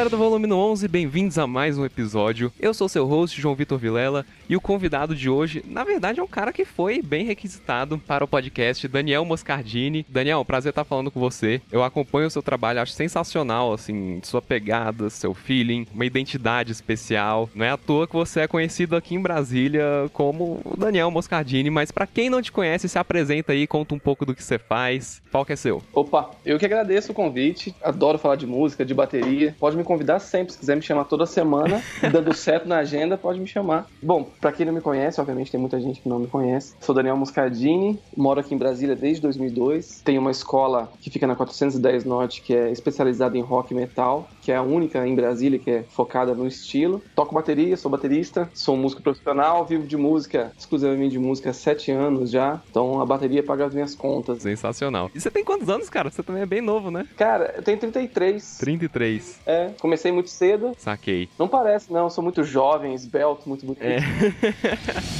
Galera do Volume 11, bem-vindos a mais um episódio. Eu sou seu host, João Vitor Vilela, e o convidado de hoje, na verdade, é um cara que foi bem requisitado para o podcast, Daniel Moscardini. Daniel, prazer estar falando com você. Eu acompanho o seu trabalho, acho sensacional, assim, sua pegada, seu feeling, uma identidade especial. Não é à toa que você é conhecido aqui em Brasília como Daniel Moscardini, mas para quem não te conhece, se apresenta aí, conta um pouco do que você faz. Qual que é seu? Opa, eu que agradeço o convite. Adoro falar de música, de bateria. Pode me convidar sempre, se quiser me chamar toda semana, dando certo na agenda, pode me chamar. Bom, para quem não me conhece, obviamente tem muita gente que não me conhece. Sou Daniel Moscardini, moro aqui em Brasília desde 2002. Tenho uma escola que fica na 410 Norte, que é especializada em rock e metal, que é a única em Brasília que é focada no estilo. Toco bateria, sou baterista, sou músico profissional, vivo de música, exclusivamente de música há sete anos já. Então a bateria paga as minhas contas. Sensacional. E você tem quantos anos, cara? Você também é bem novo, né? Cara, eu tenho 33. 33. É, comecei muito cedo. Saquei. Não parece, não. Sou muito jovem, esbelto, muito bonito. É. É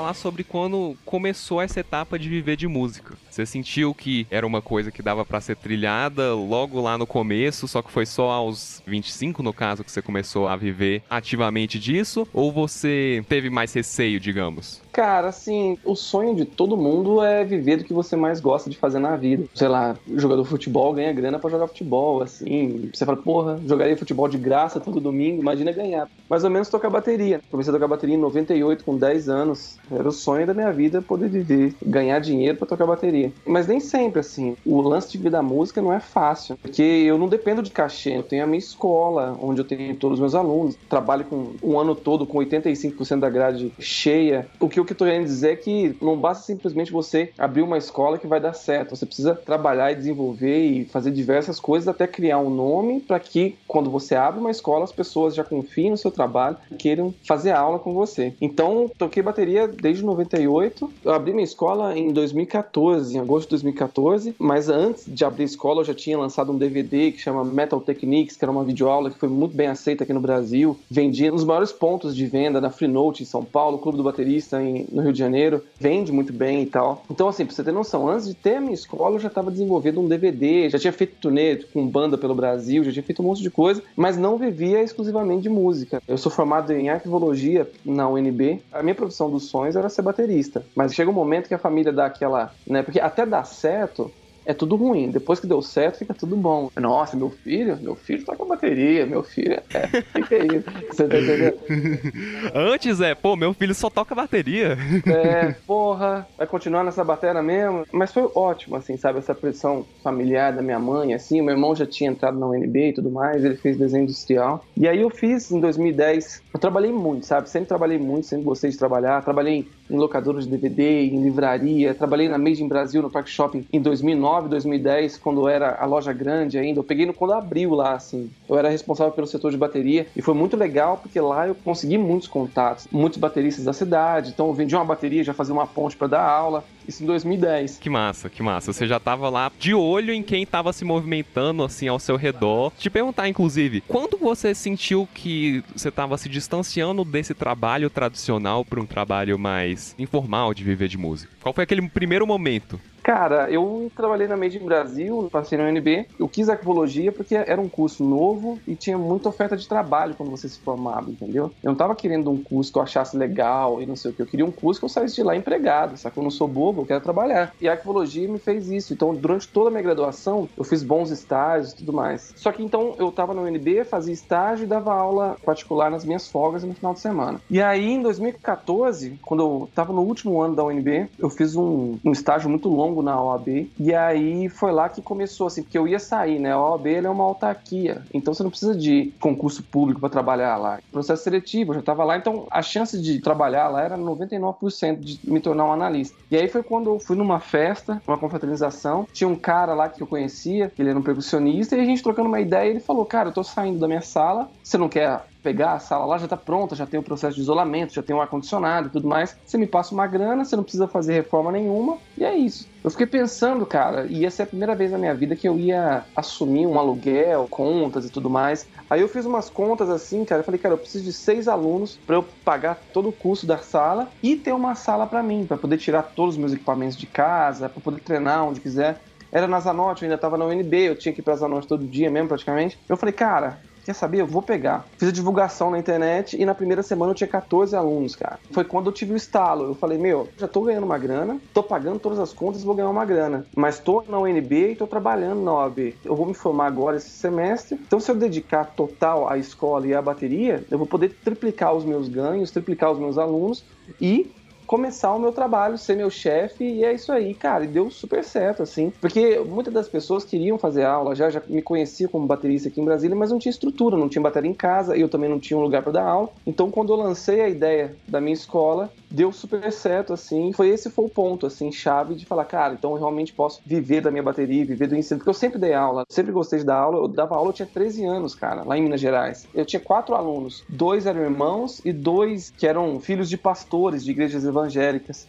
falar sobre quando começou essa etapa de viver de música. Você sentiu que era uma coisa que dava pra ser trilhada logo lá no começo, só que foi só aos 25, no caso, que você começou a viver ativamente disso? Ou você teve mais receio, digamos? Cara, assim, o sonho de todo mundo é viver do que você mais gosta de fazer na vida. Sei lá, jogador de futebol ganha grana pra jogar futebol, assim. Você fala, porra, jogaria futebol de graça todo domingo, imagina ganhar. Mais ou menos tocar bateria. Comecei a tocar bateria em 98, com 10 anos. Era o sonho da minha vida poder viver, ganhar dinheiro pra tocar bateria. Mas nem sempre, assim. O lance de vida da música não é fácil, porque eu não dependo de cachê. Eu tenho a minha escola, onde eu tenho todos os meus alunos. Trabalho com um ano todo com 85% da grade cheia. O que o que eu tô querendo dizer é que não basta simplesmente você abrir uma escola que vai dar certo. Você precisa trabalhar e desenvolver e fazer diversas coisas até criar um nome para que quando você abre uma escola as pessoas já confiem no seu trabalho e queiram fazer aula com você. Então, toquei bateria desde 98. Eu abri minha escola em 2014, em agosto de 2014, mas antes de abrir a escola eu já tinha lançado um DVD que chama Metal Techniques, que era uma videoaula que foi muito bem aceita aqui no Brasil. Vendia nos maiores pontos de venda na Freenote em São Paulo, Clube do Baterista em, no Rio de Janeiro, vende muito bem e tal. Então, assim, pra você ter noção, antes de ter a minha escola, eu já estava desenvolvendo um DVD, já tinha feito turnê com banda pelo Brasil, já tinha feito um monte de coisa, mas não vivia exclusivamente de música. Eu sou formado em arquivologia na UNB. A minha profissão dos sonhos era ser baterista, mas chega um momento que a família dá aquela, né? Porque até dar certo, é tudo ruim. Depois que deu certo, fica tudo bom. Nossa, meu filho, meu filho toca bateria, meu filho. É, o que é isso? Você tá entendendo? Antes é, pô, meu filho só toca bateria. É, porra, vai continuar nessa bateria mesmo. Mas foi ótimo, assim, sabe? Essa pressão familiar da minha mãe, assim. O meu irmão já tinha entrado na UNB e tudo mais, ele fez desenho industrial. E aí eu fiz em 2010. Eu trabalhei muito, sabe? Sempre trabalhei muito, sempre gostei de trabalhar. Trabalhei em locadora de DVD, em livraria. Trabalhei na Made in Brasil, no Park Shopping, em 2009, 2010, quando era a loja grande ainda. Eu peguei no quando abriu lá, assim. Eu era responsável pelo setor de bateria e foi muito legal porque lá eu consegui muitos contatos, muitos bateristas da cidade. Então eu vendia uma bateria, já fazia uma ponte para dar aula. Isso em 2010. Que massa, que massa. Você já tava lá de olho em quem tava se movimentando assim ao seu redor. Te perguntar, inclusive, quando você sentiu que você tava se distanciando desse trabalho tradicional para um trabalho mais informal de viver de música? Qual foi aquele primeiro momento? Cara, eu trabalhei na Made in Brasil, passei na UNB. Eu quis arquivologia porque era um curso novo e tinha muita oferta de trabalho quando você se formava, entendeu? Eu não tava querendo um curso que eu achasse legal e não sei o que. Eu queria um curso que eu saísse de lá empregado, que eu não sou bobo, eu quero trabalhar. E a arquivologia me fez isso. Então, durante toda a minha graduação, eu fiz bons estágios e tudo mais. Só que então eu tava na UNB, fazia estágio e dava aula particular nas minhas folgas no final de semana. E aí, em 2014, quando eu tava no último ano da UNB, eu fiz um, um estágio muito longo na OAB. E aí foi lá que começou, assim, porque eu ia sair, né? A OAB é uma autarquia, então você não precisa de concurso público para trabalhar lá. Processo seletivo, eu já estava lá, então a chance de trabalhar lá era 99% de me tornar um analista. E aí foi quando eu fui numa festa, uma confraternização, tinha um cara lá que eu conhecia, ele era um percussionista, e a gente trocando uma ideia, ele falou: Cara, eu tô saindo da minha sala, você não quer pegar a sala lá, já tá pronta, já tem o processo de isolamento, já tem o ar-condicionado e tudo mais. Você me passa uma grana, você não precisa fazer reforma nenhuma, e é isso. Eu fiquei pensando, cara, e essa é a primeira vez na minha vida que eu ia assumir um aluguel, contas e tudo mais. Aí eu fiz umas contas assim, cara, eu falei, cara, eu preciso de seis alunos para eu pagar todo o custo da sala e ter uma sala para mim, para poder tirar todos os meus equipamentos de casa, para poder treinar onde quiser. Era na Zanotti, eu ainda tava na UNB, eu tinha que ir pra Zanotti todo dia mesmo, praticamente. Eu falei, cara, quer saber? Eu vou pegar. Fiz a divulgação na internet e na primeira semana eu tinha 14 alunos, cara. Foi quando eu tive o estalo. Eu falei, meu, já tô ganhando uma grana, tô pagando todas as contas, vou ganhar uma grana. Mas tô na UNB e tô trabalhando na OAB. Eu vou me formar agora esse semestre. Então, se eu dedicar total à escola e à bateria, eu vou poder triplicar os meus ganhos, triplicar os meus alunos e começar o meu trabalho, ser meu chefe, e é isso aí, cara. E deu super certo, assim. Porque muitas das pessoas queriam fazer aula, já, já me conhecia como baterista aqui em Brasília, mas não tinha estrutura, não tinha bateria em casa, eu também não tinha um lugar para dar aula. Então, quando eu lancei a ideia da minha escola, deu super certo, assim. Foi esse foi o ponto, assim, chave de falar, cara, então eu realmente posso viver da minha bateria, viver do ensino. Porque eu sempre dei aula, sempre gostei de dar aula. Eu dava aula, eu tinha 13 anos, cara, lá em Minas Gerais. Eu tinha quatro alunos, dois eram irmãos e dois que eram filhos de pastores de igrejas evangélicas.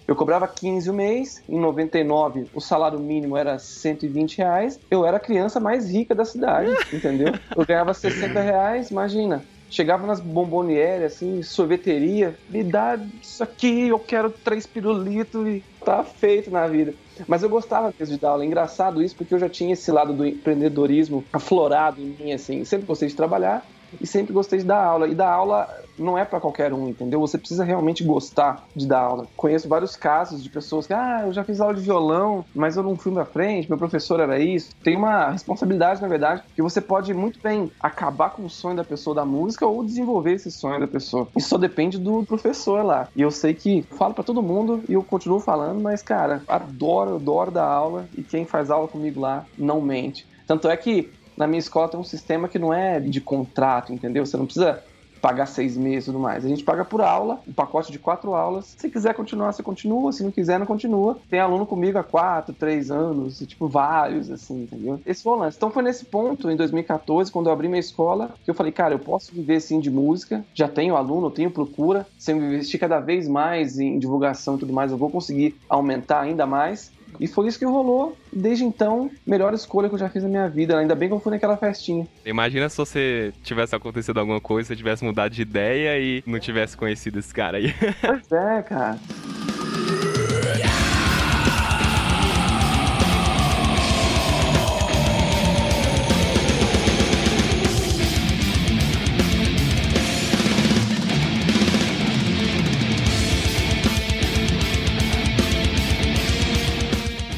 Eu cobrava 15 o mês, em 99 o salário mínimo era 120 reais. Eu era a criança mais rica da cidade, entendeu? Eu ganhava 60 reais, imagina chegava nas bomboniere, assim, sorveteria, me dá isso aqui, eu quero três pirulitos e tá feito na vida. Mas eu gostava mesmo de dar aula. Engraçado isso, porque eu já tinha esse lado do empreendedorismo aflorado em mim, assim. Sempre gostei de trabalhar e sempre gostei de dar aula. E dar aula não é para qualquer um, entendeu? Você precisa realmente gostar de dar aula. Conheço vários casos de pessoas que, ah, eu já fiz aula de violão, mas eu não fui pra frente, meu professor era isso. Tem uma responsabilidade, na verdade, que você pode muito bem acabar com o sonho da pessoa da música ou desenvolver esse sonho da pessoa. Isso só depende do professor lá. E eu sei que falo para todo mundo e eu continuo falando, mas, cara, adoro, adoro dar aula e quem faz aula comigo lá não mente. Tanto é que na minha escola tem um sistema que não é de contrato, entendeu? Você não precisa pagar seis meses e tudo mais. A gente paga por aula, um pacote de quatro aulas. Se quiser continuar, você continua. Se não quiser, não continua. Tem aluno comigo há quatro, três anos, tipo, vários, assim, entendeu? Esse foi o lance. Então foi nesse ponto, em 2014, quando eu abri minha escola, que eu falei, cara, eu posso viver sim de música. Já tenho aluno, tenho procura. Se eu investir cada vez mais em divulgação e tudo mais, eu vou conseguir aumentar ainda mais. E foi isso que rolou. Desde então, melhor escolha que eu já fiz na minha vida. Ainda bem que eu fui naquela festinha. Imagina se você tivesse acontecido alguma coisa, você tivesse mudado de ideia e não tivesse conhecido esse cara aí. Pois é, cara.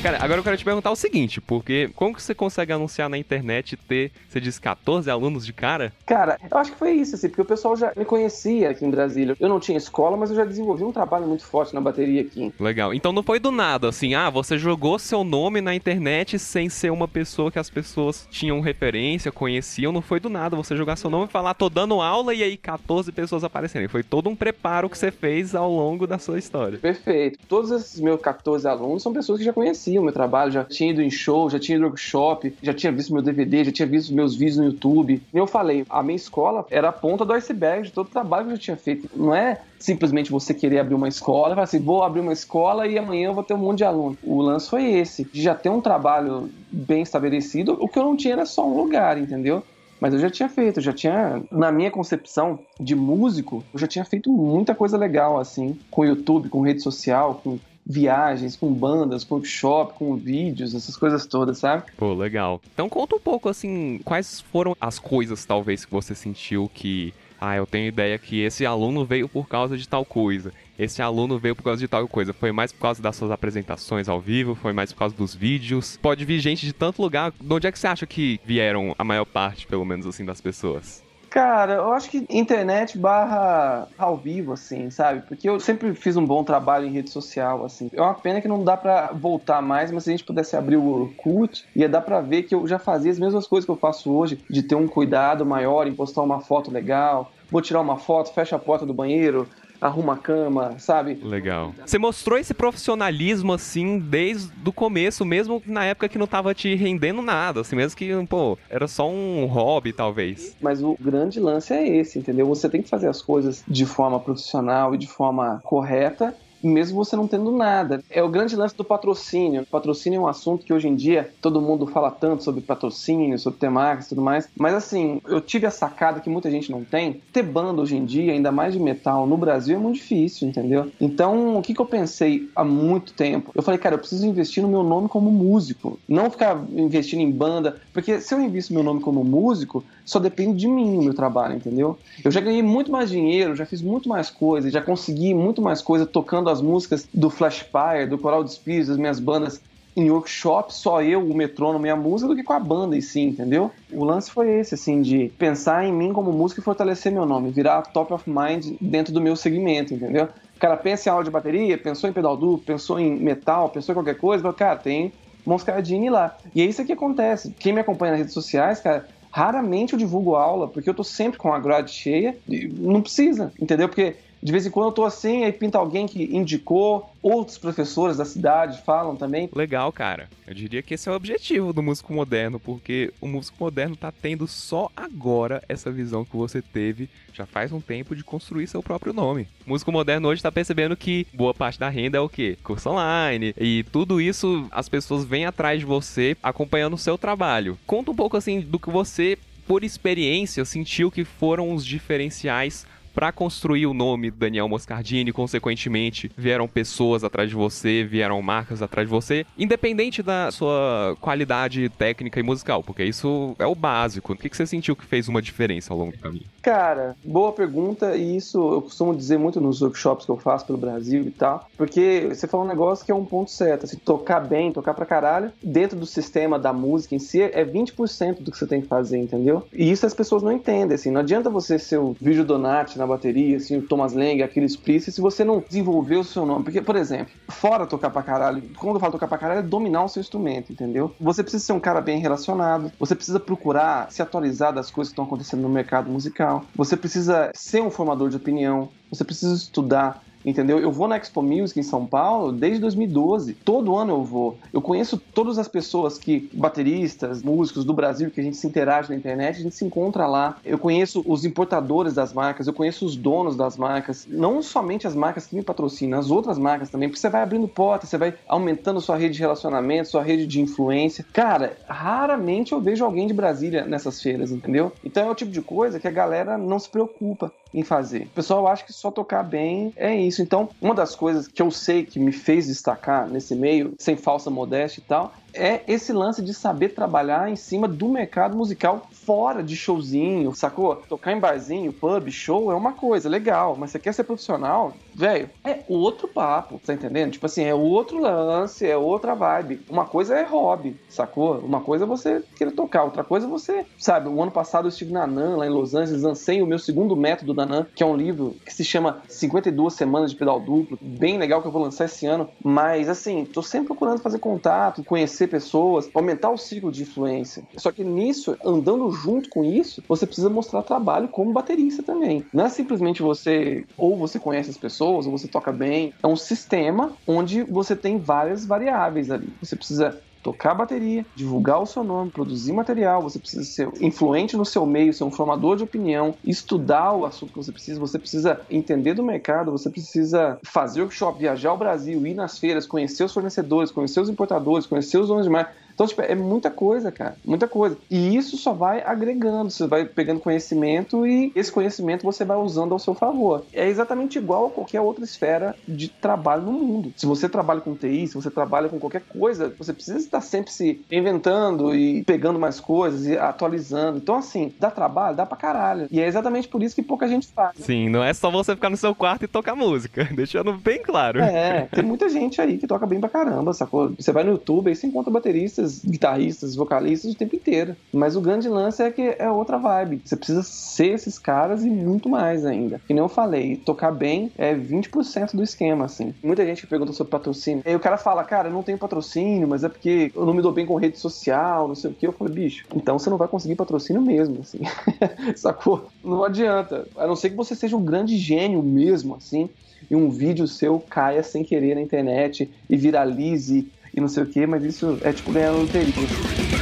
Cara, agora eu quero te perguntar o seguinte, porque como que você consegue anunciar na internet e ter, você diz, 14 alunos de cara? Cara, eu acho que foi isso, assim, porque o pessoal já me conhecia aqui em Brasília. Eu não tinha escola, mas eu já desenvolvi um trabalho muito forte na bateria aqui. Legal. Então não foi do nada, assim, ah, você jogou seu nome na internet sem ser uma pessoa que as pessoas tinham referência, conheciam, não foi do nada você jogar seu nome e falar, tô dando aula e aí 14 pessoas aparecerem. Foi todo um preparo que você fez ao longo da sua história. Perfeito. Todos esses meus 14 alunos são pessoas que já conheciam o meu trabalho, já tinha ido em show, já tinha ido workshop, já tinha visto meu DVD, já tinha visto meus vídeos no YouTube. E eu falei, a minha escola era a ponta do iceberg de todo o trabalho que eu já tinha feito. Não é simplesmente você querer abrir uma escola falar assim, vou abrir uma escola e amanhã eu vou ter um monte de aluno. O lance foi esse, de já ter um trabalho bem estabelecido, o que eu não tinha era só um lugar, entendeu? Mas eu já tinha feito, já tinha, na minha concepção de músico, eu já tinha feito muita coisa legal, assim, com YouTube, com rede social, com viagens, com bandas, com workshop, com vídeos, essas coisas todas, sabe? Pô, legal. Então conta um pouco, assim, quais foram as coisas, talvez, que você sentiu que ah, eu tenho ideia que esse aluno veio por causa de tal coisa. Esse aluno veio por causa de tal coisa. Foi mais por causa das suas apresentações ao vivo, foi mais por causa dos vídeos. Pode vir gente de tanto lugar. De onde é que você acha que vieram a maior parte, pelo menos assim, das pessoas? Cara, eu acho que internet barra ao vivo, assim, sabe? Porque eu sempre fiz um bom trabalho em rede social, assim. É uma pena que não dá para voltar mais, mas se a gente pudesse abrir o Orkut, ia dar pra ver que eu já fazia as mesmas coisas que eu faço hoje, de ter um cuidado maior em postar uma foto legal, vou tirar uma foto, fecha a porta do banheiro, arruma a cama, sabe? Legal. Você mostrou esse profissionalismo, assim, desde o começo, mesmo na época que não tava te rendendo nada, assim, mesmo que, pô, era só um hobby, talvez. Mas o grande lance é esse, entendeu? Você tem que fazer as coisas de forma profissional e de forma correta mesmo você não tendo nada. É o grande lance do patrocínio. Patrocínio é um assunto que hoje em dia todo mundo fala tanto sobre patrocínio, sobre ter marcas e tudo mais. Mas assim, eu tive a sacada que muita gente não tem. Ter banda hoje em dia, ainda mais de metal, no Brasil é muito difícil, entendeu? Então, o que, que eu pensei há muito tempo? Eu falei, cara, eu preciso investir no meu nome como músico. Não ficar investindo em banda. Porque se eu invisto meu nome como músico, só depende de mim o meu trabalho, entendeu? Eu já ganhei muito mais dinheiro, já fiz muito mais coisas, já consegui muito mais coisa tocando as músicas do Flashfire, do Coral de Espíritos, das minhas bandas em workshop, só eu, o metrônomo e a música, do que com a banda em si, entendeu? O lance foi esse, assim, de pensar em mim como músico e fortalecer meu nome, virar top of mind dentro do meu segmento, entendeu? O cara pensa em aula de bateria, pensou em pedal duplo, pensou em metal, pensou em qualquer coisa, cara, tem Moscardini lá. E é isso que acontece. Quem me acompanha nas redes sociais, cara, raramente eu divulgo aula, porque eu tô sempre com a grade cheia, não precisa, entendeu? Porque de vez em quando eu tô assim, aí pinta alguém que indicou, outros professores da cidade falam também. Legal, cara. Eu diria que esse é o objetivo do músico moderno, porque o músico moderno tá tendo só agora essa visão que você teve já faz um tempo de construir seu próprio nome. O músico moderno hoje tá percebendo que boa parte da renda é o quê? Curso online. E tudo isso as pessoas vêm atrás de você acompanhando o seu trabalho. Conta um pouco assim do que você por experiência, sentiu que foram os diferenciais para construir o nome Daniel Moscardini, consequentemente, vieram pessoas atrás de você, vieram marcas atrás de você, independente da sua qualidade técnica e musical, porque isso é o básico. O que você sentiu que fez uma diferença ao longo do caminho? Cara, boa pergunta, e isso eu costumo dizer muito nos workshops que eu faço pelo Brasil e tal, porque você falou um negócio que é um ponto certo, assim, tocar bem, tocar pra caralho, dentro do sistema da música em si, é 20% do que você tem que fazer, entendeu? E isso as pessoas não entendem, assim, não adianta você ser o vídeo Donati na bateria, assim, o Thomas Lang, aqueles Priest, se você não desenvolver o seu nome. Porque, por exemplo, fora tocar pra caralho, quando eu falo tocar pra caralho, é dominar o seu instrumento, entendeu? Você precisa ser um cara bem relacionado, você precisa procurar se atualizar das coisas que estão acontecendo no mercado musical, você precisa ser um formador de opinião, você precisa estudar, entendeu? Eu vou na Expo Music em São Paulo desde 2012. Todo ano eu vou. Eu conheço todas as pessoas que, bateristas, músicos do Brasil, que a gente se interage na internet, a gente se encontra lá. Eu conheço os importadores das marcas, eu conheço os donos das marcas, não somente as marcas que me patrocinam, as outras marcas também, porque você vai abrindo portas, você vai aumentando sua rede de relacionamento, sua rede de influência. Cara, raramente eu vejo alguém de Brasília nessas feiras, entendeu? Então é o tipo de coisa que a galera não se preocupa em fazer. O pessoal acha que só tocar bem é isso. Então, uma das coisas que eu sei que me fez destacar nesse meio, sem falsa modéstia e tal, é esse lance de saber trabalhar em cima do mercado musical fora de showzinho, sacou? Tocar em barzinho, pub, show é uma coisa legal, mas você quer ser profissional, velho, é outro papo, tá entendendo? Tipo assim, é outro lance, é outra vibe. Uma coisa é hobby, sacou? Uma coisa é você querer tocar, outra coisa é você, sabe? O ano passado eu estive na NAN, lá em Los Angeles, lancei o meu segundo método da NAN, que é um livro que se chama 52 Semanas de Pedal Duplo, bem legal que eu vou lançar esse ano, mas assim, tô sempre procurando fazer contato, conhecer pessoas, aumentar o ciclo de influência. Só que nisso, andando junto com isso, você precisa mostrar trabalho como baterista também. Não é simplesmente você, ou você conhece as pessoas, ou você toca bem. É um sistema onde você tem várias variáveis ali. Você precisa tocar bateria, divulgar o seu nome, produzir material, você precisa ser influente no seu meio, ser um formador de opinião, estudar o assunto que você precisa, você precisa entender do mercado, você precisa fazer workshop, viajar ao Brasil, ir nas feiras, conhecer os fornecedores, conhecer os importadores, conhecer os donos de marca. Então, tipo, é muita coisa, cara. Muita coisa. E isso só vai agregando, você vai pegando conhecimento e esse conhecimento você vai usando ao seu favor. É exatamente igual a qualquer outra esfera de trabalho no mundo. Se você trabalha com TI, se você trabalha com qualquer coisa, você precisa estar sempre se inventando e pegando mais coisas e atualizando. Então, assim, dá trabalho? Dá pra caralho. E é exatamente por isso que pouca gente faz. Sim, não é só você ficar no seu quarto e tocar música. Deixando bem claro. É, tem muita gente aí que toca bem pra caramba, sacou? Você vai no YouTube e você encontra baterista bateristas, guitarristas, vocalistas o tempo inteiro. Mas o grande lance é que é outra vibe. Você precisa ser esses caras e muito mais ainda. Que nem eu falei, tocar bem é 20% do esquema, assim. Muita gente pergunta sobre patrocínio. Aí o cara fala, cara, eu não tenho patrocínio, mas é porque eu não me dou bem com rede social, não sei o que. Eu falei, bicho, então você não vai conseguir patrocínio mesmo, assim. Sacou? Não adianta. A não ser que você seja um grande gênio mesmo, assim, e um vídeo seu caia sem querer na internet e viralize e não sei o que, mas isso é tipo ganhar loteria.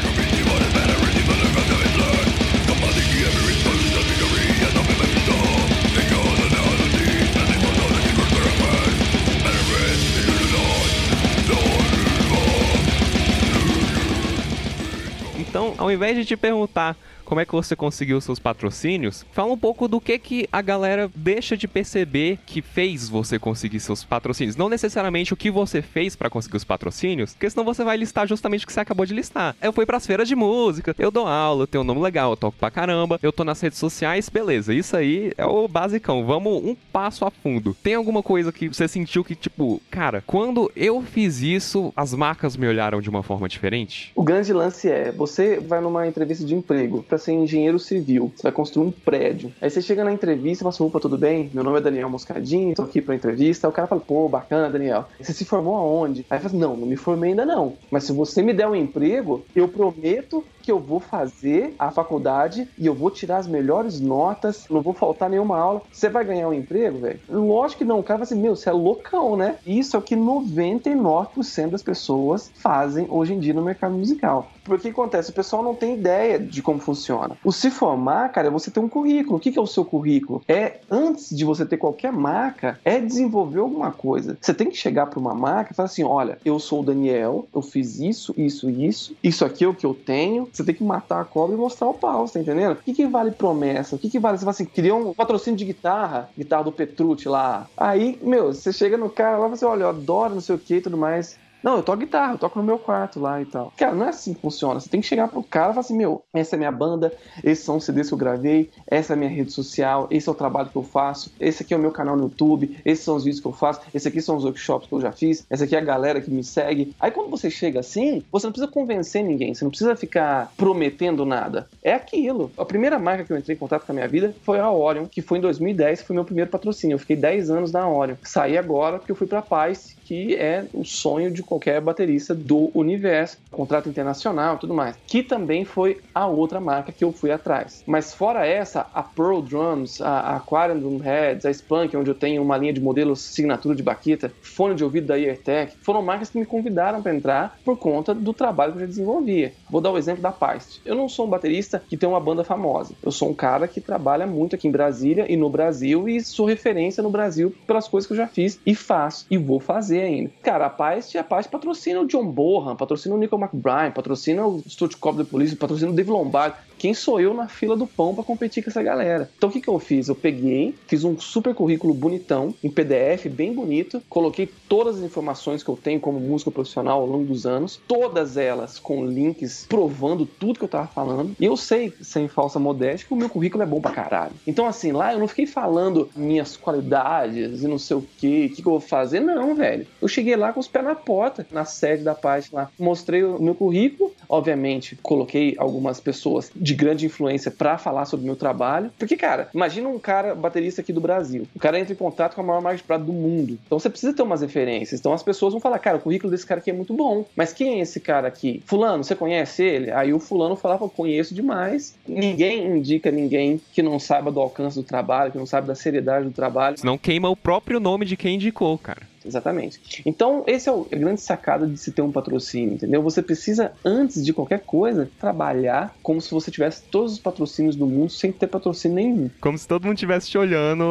Ao invés de te perguntar como é que você conseguiu seus patrocínios, fala um pouco do que que a galera deixa de perceber que fez você conseguir seus patrocínios. Não necessariamente o que você fez para conseguir os patrocínios, porque senão você vai listar justamente o que você acabou de listar. Eu fui pras feiras de música, eu dou aula, eu tenho um nome legal, eu toco pra caramba, eu tô nas redes sociais, beleza. Isso aí é o basicão. Vamos um passo a fundo. Tem alguma coisa que você sentiu que, tipo, cara, quando eu fiz isso, as marcas me olharam de uma forma diferente? O grande lance é, você vai numa entrevista de emprego para ser engenheiro civil, você vai construir um prédio. Aí você chega na entrevista e fala assim, opa, tudo bem? Meu nome é Daniel Moscadinho, tô aqui pra entrevista. Aí o cara fala, pô, bacana, Daniel. Você se formou aonde? Aí fala não, não me formei ainda não. Mas se você me der um emprego, eu prometo que eu vou fazer a faculdade e eu vou tirar as melhores notas, não vou faltar nenhuma aula. Você vai ganhar um emprego, velho? Lógico que não. O cara vai assim, meu, você é loucão, né? Isso é o que 99% das pessoas fazem hoje em dia no mercado musical. Porque o que acontece? O pessoal não tem ideia de como funciona. O se formar, cara, é você ter um currículo. O que é o seu currículo? É, antes de você ter qualquer marca, é desenvolver alguma coisa. Você tem que chegar para uma marca e falar assim: olha, eu sou o Daniel, eu fiz isso, isso, isso, isso aqui é o que eu tenho. Você tem que matar a cobra e mostrar o pau, tá entendendo? O que, que vale promessa? O que, que vale? Você fala assim: criou um patrocínio de guitarra, guitarra do Petrucci lá. Aí, meu, você chega no cara lá e fala assim: olha, eu adoro não sei o que e tudo mais. Não, eu toco guitarra, eu toco no meu quarto lá e tal. Cara, não é assim que funciona. Você tem que chegar pro cara e falar assim: meu, essa é minha banda, esses são os CDs que eu gravei, essa é a minha rede social, esse é o trabalho que eu faço, esse aqui é o meu canal no YouTube, esses são os vídeos que eu faço, esse aqui são os workshops que eu já fiz, essa aqui é a galera que me segue. Aí quando você chega assim, você não precisa convencer ninguém, você não precisa ficar prometendo nada. É aquilo. A primeira marca que eu entrei em contato com a minha vida foi a Orion, que foi em 2010, que foi meu primeiro patrocínio. Eu fiquei 10 anos na Orion. Saí agora porque eu fui pra Paz, que é o sonho de qualquer baterista do universo, contrato internacional e tudo mais, que também foi a outra marca que eu fui atrás. Mas fora essa, a Pearl Drums, a Aquarium Drum Heads, a Spunk, onde eu tenho uma linha de modelos assinatura de baqueta, fone de ouvido da Eartec, foram marcas que me convidaram para entrar por conta do trabalho que eu já desenvolvia. Vou dar o exemplo da Paist. Eu não sou um baterista que tem uma banda famosa. Eu sou um cara que trabalha muito aqui em Brasília e no Brasil e sou referência no Brasil pelas coisas que eu já fiz e faço e vou fazer ainda. Cara, a Paz, a Paz patrocina o John Bohan, patrocina o Nico McBride, patrocina o Stuart Cobb da Polícia, patrocina o Dave Lombardi. Quem sou eu na fila do pão para competir com essa galera? Então o que, que eu fiz? Eu peguei, fiz um super currículo bonitão, em PDF, bem bonito, coloquei todas as informações que eu tenho como músico profissional ao longo dos anos, todas elas com links provando tudo que eu tava falando. E eu sei, sem falsa modéstia, que o meu currículo é bom pra caralho. Então, assim, lá eu não fiquei falando minhas qualidades e não sei o que, o que, eu vou fazer, não, velho. Eu cheguei lá com os pés na porta, na sede da parte lá, mostrei o meu currículo, obviamente, coloquei algumas pessoas de grande influência para falar sobre o meu trabalho. Porque, cara, imagina um cara baterista aqui do Brasil. O cara entra em contato com a maior marca de prato do mundo. Então você precisa ter umas referências. Então as pessoas vão falar, cara, o currículo desse cara aqui é muito bom. Mas quem é esse cara aqui? Fulano, você conhece ele? Aí o fulano falava, conheço demais. Ninguém indica ninguém que não saiba do alcance do trabalho, que não sabe da seriedade do trabalho. Não queima o próprio nome de quem indicou, cara. Exatamente. Então, esse é o a grande sacada de se ter um patrocínio, entendeu? Você precisa, antes de qualquer coisa, trabalhar como se você tivesse todos os patrocínios do mundo sem ter patrocínio nenhum. Como se todo mundo estivesse te olhando,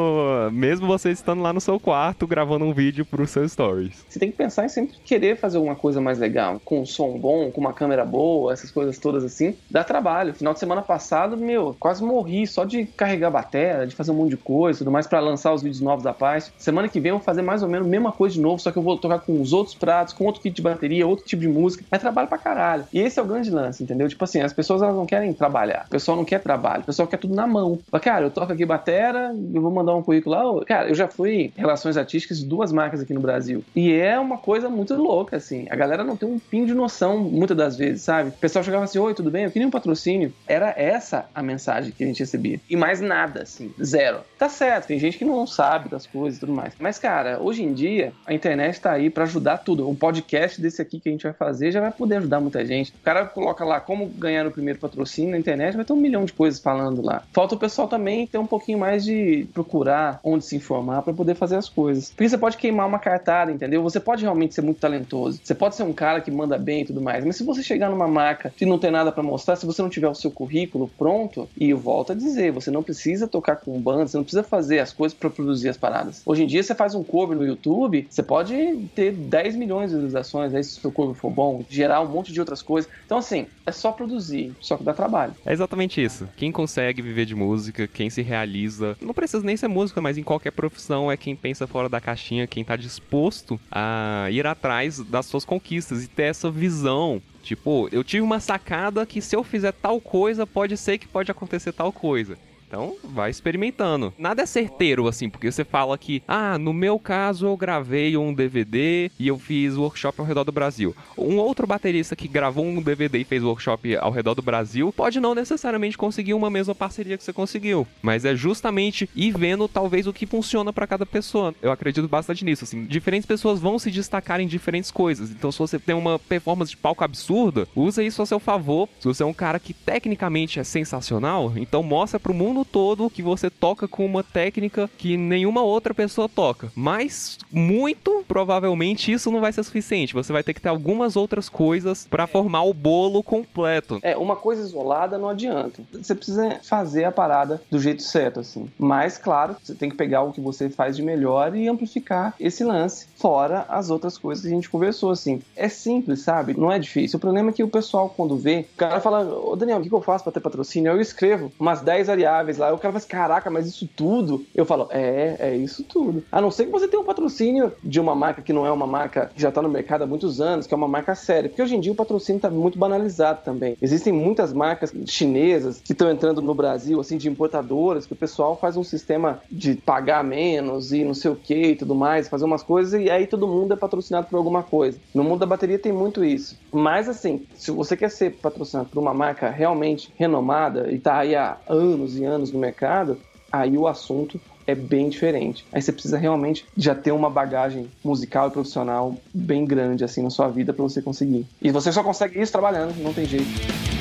mesmo você estando lá no seu quarto gravando um vídeo para os seus stories. Você tem que pensar em sempre querer fazer alguma coisa mais legal, com um som bom, com uma câmera boa, essas coisas todas assim. Dá trabalho. Final de semana passado, meu, quase morri só de carregar bateria, de fazer um monte de coisa, tudo mais para lançar os vídeos novos da paz. Semana que vem eu vou fazer mais ou menos a mesma coisa de novo, só que eu vou tocar com os outros pratos, com outro tipo de bateria, outro tipo de música. É trabalho pra caralho. E esse é o grande lance, entendeu? Tipo assim, as pessoas elas não querem trabalhar. O pessoal não quer trabalho. O pessoal quer tudo na mão. Mas, cara, eu toco aqui batera, eu vou mandar um currículo lá. Cara, eu já fui relações artísticas de duas marcas aqui no Brasil. E é uma coisa muito louca, assim. A galera não tem um pingo de noção muitas das vezes, sabe? O pessoal chegava assim, oi, tudo bem? Eu queria um patrocínio. Era essa a mensagem que a gente recebia. E mais nada, assim. Zero. Tá certo, tem gente que não sabe das coisas e tudo mais. Mas, cara, hoje em dia, a internet tá aí para ajudar tudo. Um podcast desse aqui que a gente vai fazer já vai poder ajudar muita gente. O cara coloca lá como ganhar o primeiro patrocínio na internet, vai ter um milhão de coisas falando lá. Falta o pessoal também ter um pouquinho mais de procurar onde se informar para poder fazer as coisas. Porque você pode queimar uma cartada, entendeu? Você pode realmente ser muito talentoso. Você pode ser um cara que manda bem e tudo mais. Mas se você chegar numa marca que não tem nada para mostrar, se você não tiver o seu currículo pronto, e eu volto a dizer, você não precisa tocar com bandas, você não precisa fazer as coisas para produzir as paradas. Hoje em dia você faz um cover no YouTube, você pode ter 10 milhões de visualizações, aí se o seu cover for bom, gerar um monte de outras coisas. Então assim, é só produzir, só que dá trabalho. É exatamente isso. Quem consegue viver de música, quem se realiza, não precisa nem ser música, mas em qualquer profissão é quem pensa fora da caixinha, quem tá disposto a ir atrás das suas conquistas e ter essa visão Tipo, eu tive uma sacada que se eu fizer tal coisa, pode ser que pode acontecer tal coisa. Então, vai experimentando. Nada é certeiro, assim, porque você fala que, ah, no meu caso eu gravei um DVD e eu fiz workshop ao redor do Brasil. Um outro baterista que gravou um DVD e fez workshop ao redor do Brasil pode não necessariamente conseguir uma mesma parceria que você conseguiu, mas é justamente ir vendo talvez o que funciona para cada pessoa. Eu acredito bastante nisso, assim. Diferentes pessoas vão se destacar em diferentes coisas. Então, se você tem uma performance de palco absurda, usa isso a seu favor. Se você é um cara que tecnicamente é sensacional, então mostra pro mundo ano todo que você toca com uma técnica que nenhuma outra pessoa toca. Mas muito provavelmente isso não vai ser suficiente. Você vai ter que ter algumas outras coisas para formar o bolo completo. É, uma coisa isolada não adianta. Você precisa fazer a parada do jeito certo, assim. Mas, claro, você tem que pegar o que você faz de melhor e amplificar esse lance, fora as outras coisas que a gente conversou, assim. É simples, sabe? Não é difícil. O problema é que o pessoal, quando vê, o cara fala: Ô Daniel, o que eu faço para ter patrocínio? Eu escrevo umas 10 variáveis lá. O cara fala assim, caraca, mas isso tudo? Eu falo, é, é isso tudo. A não ser que você tenha um patrocínio de uma marca que não é uma marca que já tá no mercado há muitos anos, que é uma marca séria. Porque hoje em dia o patrocínio tá muito banalizado também. Existem muitas marcas chinesas que estão entrando no Brasil, assim, de importadoras, que o pessoal faz um sistema de pagar menos e não sei o que e tudo mais, fazer umas coisas e aí todo mundo é patrocinado por alguma coisa. No mundo da bateria tem muito isso. Mas assim, se você quer ser patrocinado por uma marca realmente renomada e tá aí há anos e anos anos no mercado, aí o assunto é bem diferente. Aí você precisa realmente já ter uma bagagem musical e profissional bem grande assim na sua vida para você conseguir. E você só consegue isso trabalhando, não tem jeito.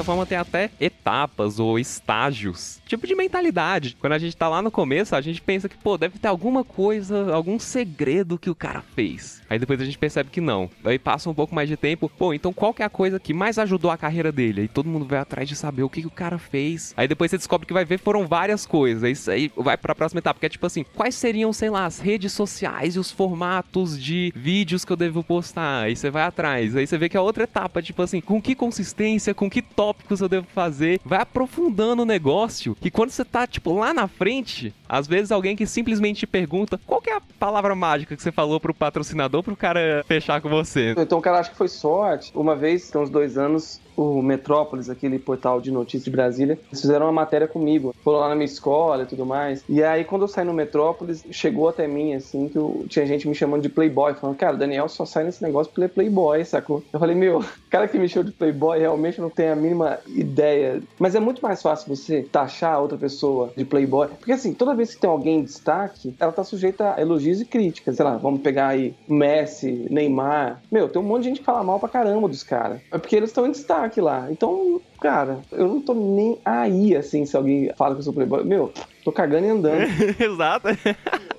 Certa forma, tem até etapas ou estágios, tipo de mentalidade. Quando a gente tá lá no começo, a gente pensa que, pô, deve ter alguma coisa, algum segredo que o cara fez. Aí depois a gente percebe que não. Aí passa um pouco mais de tempo, pô, então qual que é a coisa que mais ajudou a carreira dele? Aí todo mundo vai atrás de saber o que, que o cara fez. Aí depois você descobre que vai ver foram várias coisas. Isso aí vai pra próxima etapa, que é tipo assim, quais seriam, sei lá, as redes sociais e os formatos de vídeos que eu devo postar? Aí você vai atrás. Aí você vê que é outra etapa, tipo assim, com que consistência, com que tópicos eu devo fazer. Vai aprofundando o negócio. E quando você tá, tipo, lá na frente, às vezes alguém que simplesmente te pergunta qual é a palavra mágica que você falou pro patrocinador pro cara fechar com você. Então o cara acha que foi sorte. Uma vez, tem uns dois anos, o Metrópolis, aquele portal de notícias de Brasília, eles fizeram uma matéria comigo. Foram lá na minha escola e tudo mais. E aí, quando eu saí no Metrópolis, chegou até mim, assim, que eu, tinha gente me chamando de Playboy, falando, cara, Daniel só sai nesse negócio porque ele é Playboy, sacou? Eu falei, meu, cara que me chamou de Playboy realmente não tem a mínima ideia. Mas é muito mais fácil você taxar outra pessoa de Playboy. Porque assim, toda vez que tem alguém em destaque, ela tá sujeita a elogios e críticas. Sei lá, vamos pegar aí Messi, Neymar. Meu, tem um monte de gente que fala mal pra caramba dos caras. É porque eles estão em destaque lá. Então, cara, eu não tô nem aí, assim, se alguém fala que eu sou playboy. Meu, tô cagando e andando. Exato.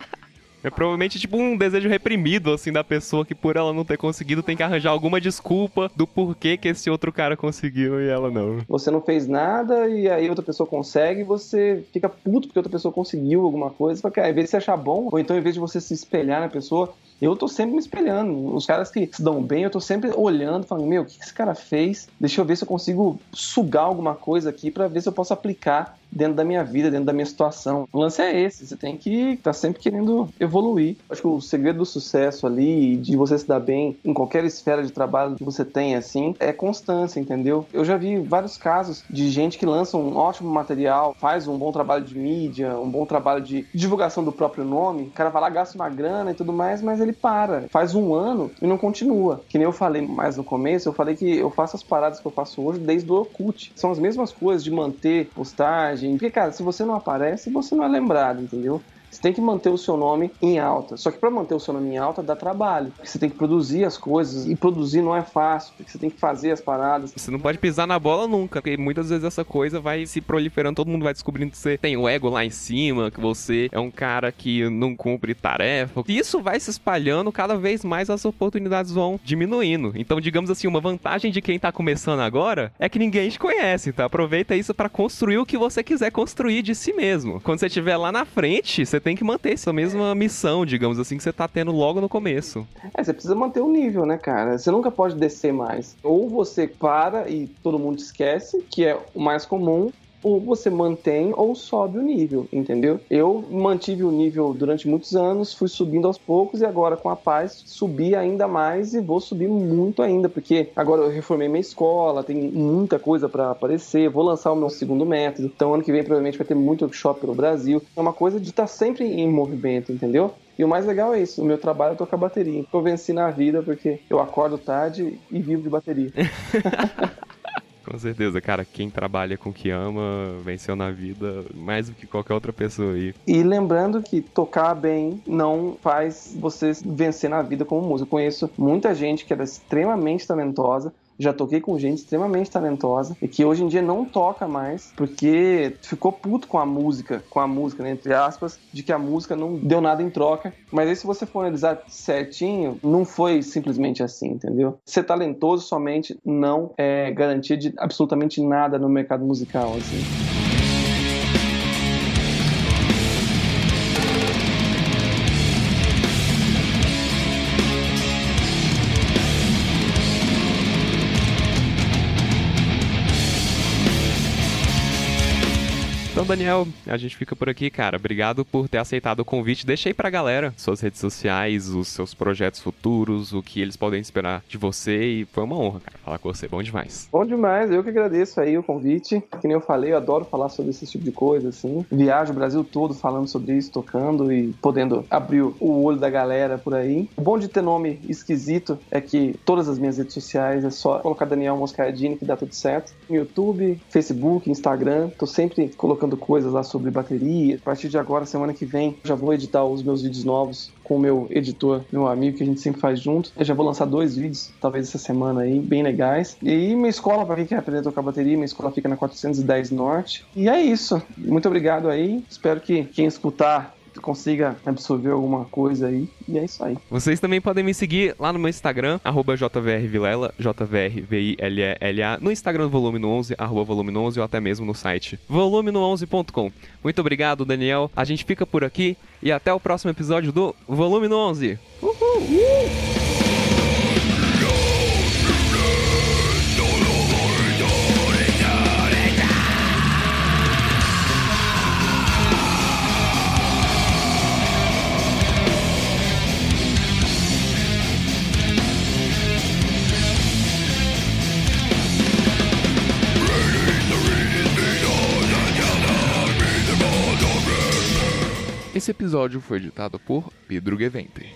É provavelmente tipo um desejo reprimido, assim, da pessoa que por ela não ter conseguido tem que arranjar alguma desculpa do porquê que esse outro cara conseguiu e ela não. Você não fez nada e aí outra pessoa consegue e você fica puto porque outra pessoa conseguiu alguma coisa. Você fala, em vez de você achar bom, ou então em vez de você se espelhar na pessoa, eu tô sempre me espelhando. Os caras que se dão bem, eu tô sempre olhando, falando, meu, o que esse cara fez? Deixa eu ver se eu consigo sugar alguma coisa aqui para ver se eu posso aplicar dentro da minha vida, dentro da minha situação. O lance é esse, você tem que estar tá sempre querendo evoluir. Acho que o segredo do sucesso ali, de você se dar bem em qualquer esfera de trabalho que você tenha, assim, é constância, entendeu? Eu já vi vários casos de gente que lança um ótimo material, faz um bom trabalho de mídia, um bom trabalho de divulgação do próprio nome, o cara vai lá, gasta uma grana e tudo mais, mas ele para, faz um ano e não continua. Que nem eu falei mais no começo, eu falei que eu faço as paradas que eu faço hoje desde o Orkut. São as mesmas coisas de manter postagem, porque, cara, se você não aparece, você não é lembrado, entendeu? Você tem que manter o seu nome em alta. Só que para manter o seu nome em alta dá trabalho. Você tem que produzir as coisas e produzir não é fácil, porque você tem que fazer as paradas. Você não pode pisar na bola nunca, porque muitas vezes essa coisa vai se proliferando, todo mundo vai descobrindo que você tem o ego lá em cima, que você é um cara que não cumpre tarefa. E isso vai se espalhando, cada vez mais as oportunidades vão diminuindo. Então, digamos assim, uma vantagem de quem tá começando agora é que ninguém te conhece, então aproveita isso para construir o que você quiser construir de si mesmo. Quando você estiver lá na frente, você tem que manter essa mesma missão, digamos assim, que você tá tendo logo no começo. É, você precisa manter o nível, né, cara? Você nunca pode descer mais. Ou você para e todo mundo esquece, que é o mais comum, ou você mantém ou sobe o nível, entendeu? Eu mantive o nível durante muitos anos, fui subindo aos poucos e agora com a paz subi ainda mais e vou subir muito ainda, porque agora eu reformei minha escola, tem muita coisa para aparecer, vou lançar o meu segundo método, então ano que vem provavelmente vai ter muito workshop pelo Brasil. É uma coisa de estar tá sempre em movimento, entendeu? E o mais legal é isso, o meu trabalho é tocar bateria. Eu venci na vida porque eu acordo tarde e vivo de bateria. Com certeza, cara, quem trabalha com o que ama venceu na vida mais do que qualquer outra pessoa aí. E lembrando que tocar bem não faz você vencer na vida como músico. Eu conheço muita gente que era extremamente talentosa, já toquei com gente extremamente talentosa e que hoje em dia não toca mais porque ficou puto com a música, com a música, né, entre aspas, de que a música não deu nada em troca. Mas aí se você for analisar certinho, não foi simplesmente assim, entendeu? Ser talentoso somente não é garantia de absolutamente nada no mercado musical, assim. Então, Daniel, a gente fica por aqui, cara. Obrigado por ter aceitado o convite. Deixa aí pra galera suas redes sociais, os seus projetos futuros, o que eles podem esperar de você. E foi uma honra, cara, falar com você. Bom demais. Bom demais. Eu que agradeço aí o convite. Que nem eu falei, eu adoro falar sobre esse tipo de coisa, assim. Viajo o Brasil todo falando sobre isso, tocando e podendo abrir o olho da galera por aí. O bom de ter nome esquisito é que todas as minhas redes sociais é só colocar Daniel Moscardini que dá tudo certo. YouTube, Facebook, Instagram. Tô sempre colocando postando coisas lá sobre bateria. A partir de agora, semana que vem, já vou editar os meus vídeos novos com o meu editor, meu amigo, que a gente sempre faz junto. Eu já vou lançar dois vídeos, talvez essa semana aí, bem legais. E minha escola, para quem quer aprender a tocar bateria, minha escola fica na 410 Norte. E é isso. Muito obrigado aí. Espero que quem escutar consiga absorver alguma coisa aí. E é isso aí. Vocês também podem me seguir lá no meu Instagram, jvrvilela, J-V-R-V-I-L-E-L-A, no Instagram do Volume no 11, arroba volume no 11, ou até mesmo no site volumino11.com. Muito obrigado, Daniel. A gente fica por aqui e até o próximo episódio do Volume no 11. Uhul! Uhul. Esse episódio foi editado por Pedro Gevente.